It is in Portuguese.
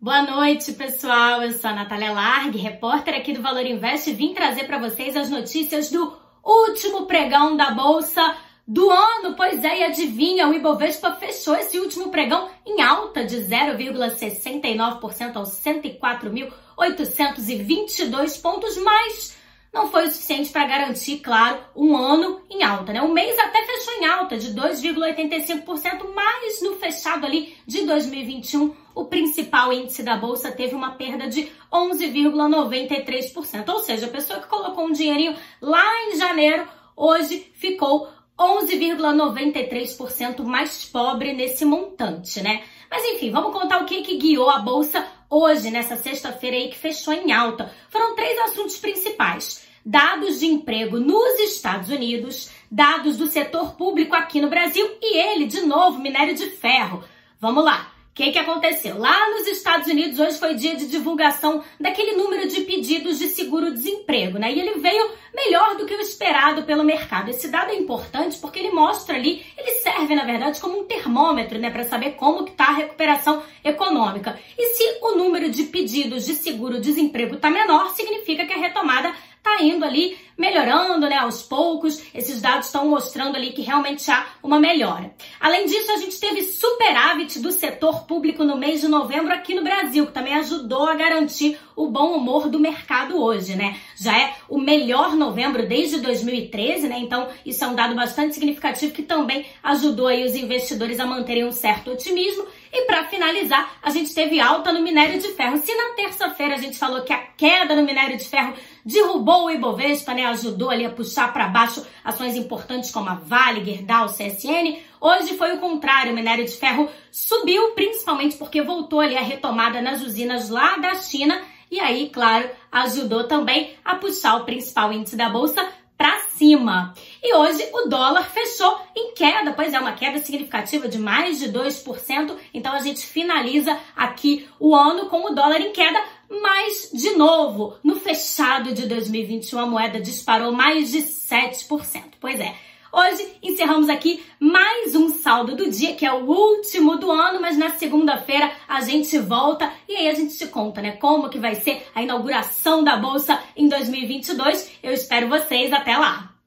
Boa noite, pessoal. Eu sou a Natália Largue, repórter aqui do Valor Invest, e vim trazer para vocês as notícias do último pregão da bolsa do ano. Pois é, e adivinha, o Ibovespa fechou esse último pregão em alta de 0,69% aos 104.822 pontos, mais não foi o suficiente para garantir, claro, um ano em alta. Né? O mês até fechou em alta de 2,85%, mas no fechado ali de 2021, o principal índice da bolsa teve uma perda de 11,93%. Ou seja, a pessoa que colocou um dinheirinho lá em janeiro, hoje ficou 11,93% mais pobre nesse montante, né? Mas enfim, vamos contar o que, que guiou a bolsa hoje, nessa sexta-feira aí que fechou em alta. Foram três assuntos principais dados de emprego nos Estados Unidos, dados do setor público aqui no Brasil e ele, de novo, minério de ferro. Vamos lá. O que, que aconteceu? Lá nos Estados Unidos, hoje foi dia de divulgação daquele número de pedidos de seguro-desemprego, né? E ele veio melhor do que o esperado pelo mercado. Esse dado é importante porque ele mostra ali, ele serve, na verdade, como um termômetro, né? Para saber como que tá a recuperação econômica. E se o número de pedidos de seguro-desemprego está menor, significa que a retomada indo ali melhorando, né, aos poucos. Esses dados estão mostrando ali que realmente há uma melhora. Além disso, a gente teve superávit do setor público no mês de novembro aqui no Brasil, que também ajudou a garantir o bom humor do mercado hoje, né? Já é o melhor novembro desde 2013, né? Então, isso é um dado bastante significativo que também ajudou aí os investidores a manterem um certo otimismo. E para finalizar, a gente teve alta no minério de ferro. Se na terça-feira a gente falou que a queda no minério de ferro derrubou o Ibovespa, né, ajudou ali a puxar para baixo ações importantes como a Vale, Gerdau, CSN, hoje foi o contrário, o minério de ferro subiu principalmente porque voltou ali a retomada nas usinas lá da China e aí, claro, ajudou também a puxar o principal índice da bolsa para cima. E hoje o dólar fechou em queda, pois é uma queda significativa de mais de 2%. Então a gente finaliza aqui o ano com o dólar em queda, mas de novo, no fechado de 2021 a moeda disparou mais de 7%. Pois é, Hoje encerramos aqui mais um saldo do dia, que é o último do ano, mas na segunda-feira a gente volta e aí a gente te conta, né, como que vai ser a inauguração da bolsa em 2022. Eu espero vocês até lá.